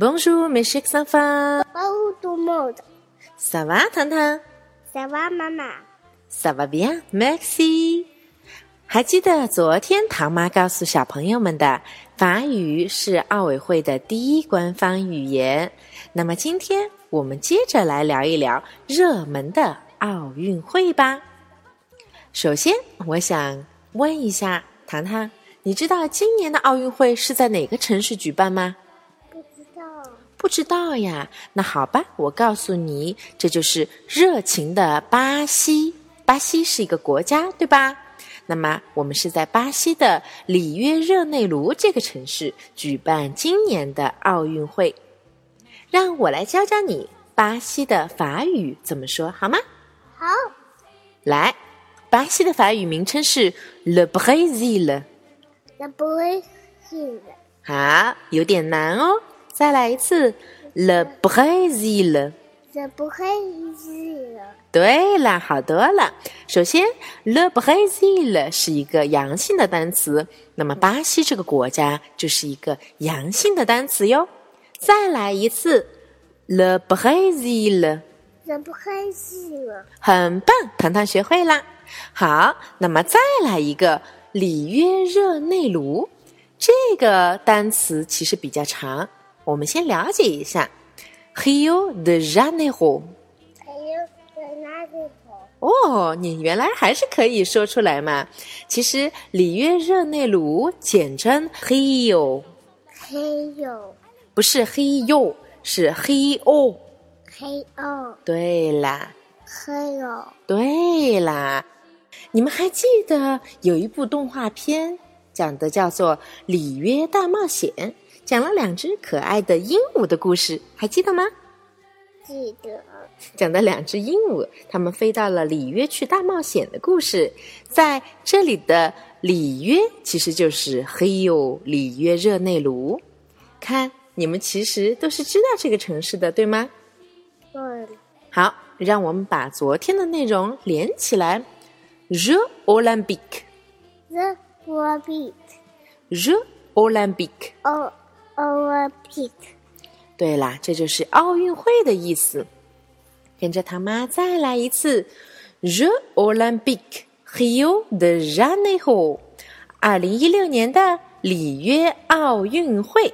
Bonjour, mes chers enfants. Bonjour tout le monde. Ça va, 糖糖 Ça va, maman? Ça va bien, merci. 还记得昨天唐妈告诉小朋友们的法语是奥委会的第一官方语言。那么今天我们接着来聊一聊热门的奥运会吧。首先，我想问一下糖糖，你知道今年的奥运会是在哪个城市举办吗？不知道。呀？那好吧，我告诉你，这就是热情的巴西。巴西是一个国家，对吧？那么我们是在巴西的里约热内卢这个城市举办今年的奥运会。让我来教教你巴西的法语怎么说好吗？好。来，巴西的法语名称是 Le Brésil。Le Brésil。好，有点难哦。再来一次，Le Brésil。Le Brésil。对了，好多了。首先，le Brésil 是一个阳性的单词，那么巴西这个国家就是一个阳性的单词哟。再来一次，le Brésil。le Brésil。很棒，糖糖学会啦。好，那么再来一个里约热内卢，这个单词其实比较长，我们先了解一下，Rio de Janeiro。哦，你原来还是可以说出来嘛！其实里约热内卢简称 Rio，Rio，不是黑哟，是黑哦，黑哦。对啦，黑哦，对啦。你们还记得有一部动画片，讲的叫做《里约大冒险》，讲了两只可爱的鹦鹉的故事，还记得吗？记得。讲的两只鹦鹉，它们飞到了里约去大冒险的故事，在这里的里约其实就是黑哟里约热内卢。看，你们其实都是知道这个城市的，对吗？对。好，让我们把昨天的内容连起来。热奥林匹克。热奥林匹克。热奥林 Olympic，。对啦，这就是奥运会的意思。跟着他妈再来一次，The Olympic Rio de Janeiro，二零一六年的里约奥运会，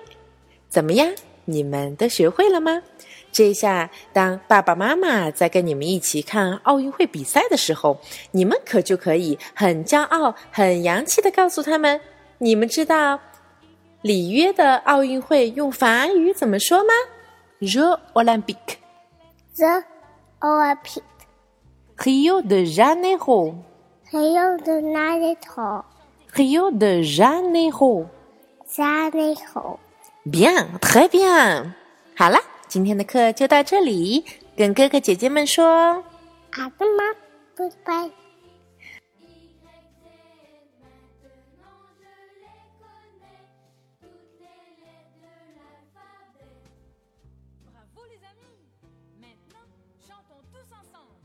怎么样？你们都学会了吗？这下，当爸爸妈妈在跟你们一起看奥运会比赛的时候，你们可就可以很骄傲、很洋气的告诉他们：你们知道里约的奥运会用法语怎么说吗？The Olympic。The Olympic. Rio de Janeiro. Rio de Janeiro. Rio de Janeiro. Janeiro. Bien, très bien. 好了，今天的课就到这里，跟哥哥姐姐们说，阿妈，拜拜。Chantons tous ensemble.